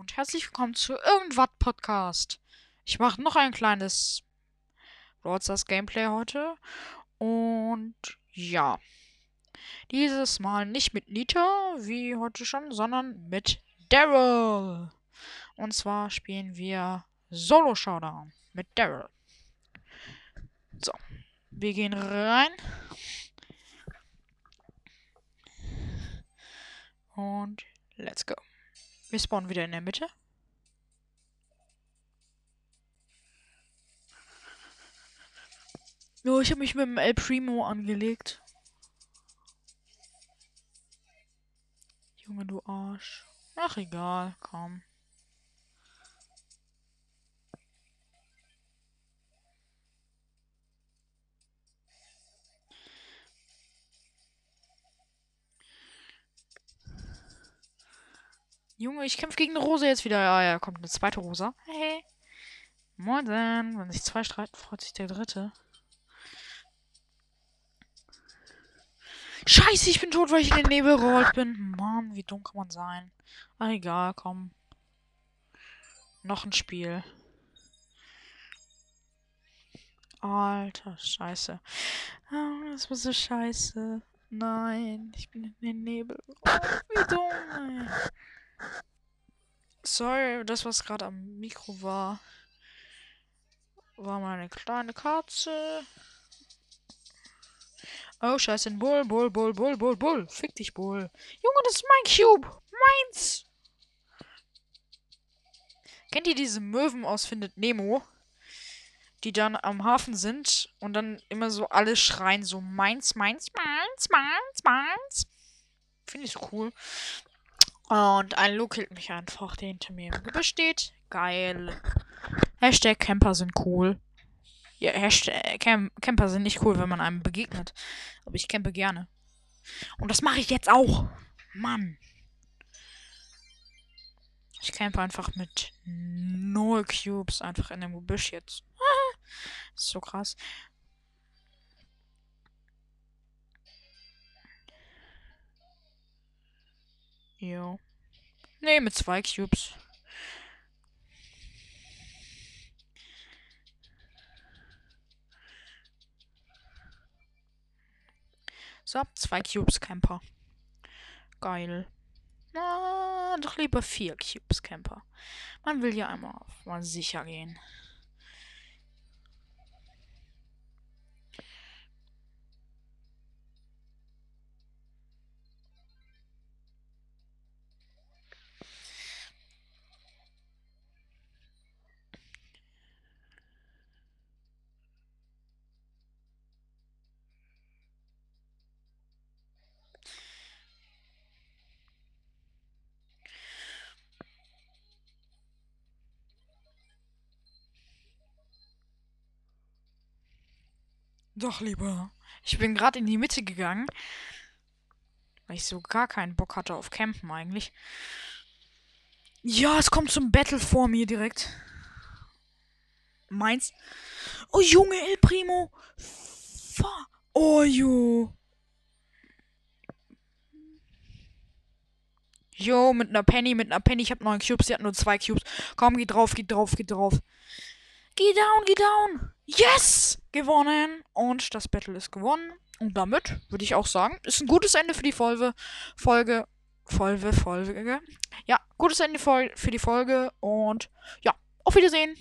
und herzlich willkommen zu Irgendwas Podcast. Ich mache noch ein kleines Broadstars Gameplay heute und ja, dieses Mal nicht mit Nita, wie heute schon, sondern mit Daryl. Und zwar spielen wir Solo Showdown mit Daryl. So, wir gehen rein. Und let's go. Wir spawnen wieder in der Mitte. Jo, ich habe mich mit dem El Primo angelegt. Junge, du Arsch. Ach, egal, komm. Junge, ich kämpfe gegen eine Rose jetzt wieder. Ja, ja, kommt eine zweite Rosa. Hey. Moin denn. Wenn sich zwei streiten, freut sich der dritte. Scheiße, ich bin tot, weil ich in den Nebel gerollt bin. Mann, wie dumm kann man sein? Ach, egal, komm. Noch ein Spiel. Alter, scheiße. Oh, das war so scheiße. Nein, ich bin in den Nebel. Oh, wie dumm, ey. Sorry, das, was gerade am Mikro war, war meine kleine Katze. Oh, scheiße, ein Bull, Bull, Bull, Bull, Bull, Bull. Fick dich, Bull. Junge, das ist mein Cube. Meins. Kennt ihr diese Möwen aus Findet Nemo? Die dann am Hafen sind und dann immer so alle schreien, so meins, meins, meins, meins, meins. Finde ich so cool. Und ein Lu killt mich einfach, der hinter mir im Gebüsch steht. Geil. Hashtag Camper sind cool. Ja, Hashtag Cam Camper sind nicht cool, wenn man einem begegnet. Aber ich campe gerne. Und das mache ich jetzt auch. Mann. Ich campe einfach mit null Cubes einfach in dem Gebüsch jetzt. ist so krass. Jo. Nee, mit zwei Cubes. So, zwei Cubes Camper. Geil. Na, doch lieber vier Cubes Camper. Man will ja einmal auf mal sicher gehen. Doch lieber. Ich bin gerade in die Mitte gegangen. Weil ich so gar keinen Bock hatte auf Campen eigentlich. Ja, es kommt zum Battle vor mir direkt. Meins. Oh, Junge, El Primo. Fa oh, jo. Jo, mit einer Penny, mit einer Penny. Ich habe neun Cubes, sie hat nur zwei Cubes. Komm, geh drauf, geh drauf, geh drauf. Geh down, geh down. Yes! Gewonnen. Und das Battle ist gewonnen. Und damit würde ich auch sagen, ist ein gutes Ende für die Folge. Folge. Folge, Folge. Ja, gutes Ende für die Folge. Und ja, auf Wiedersehen.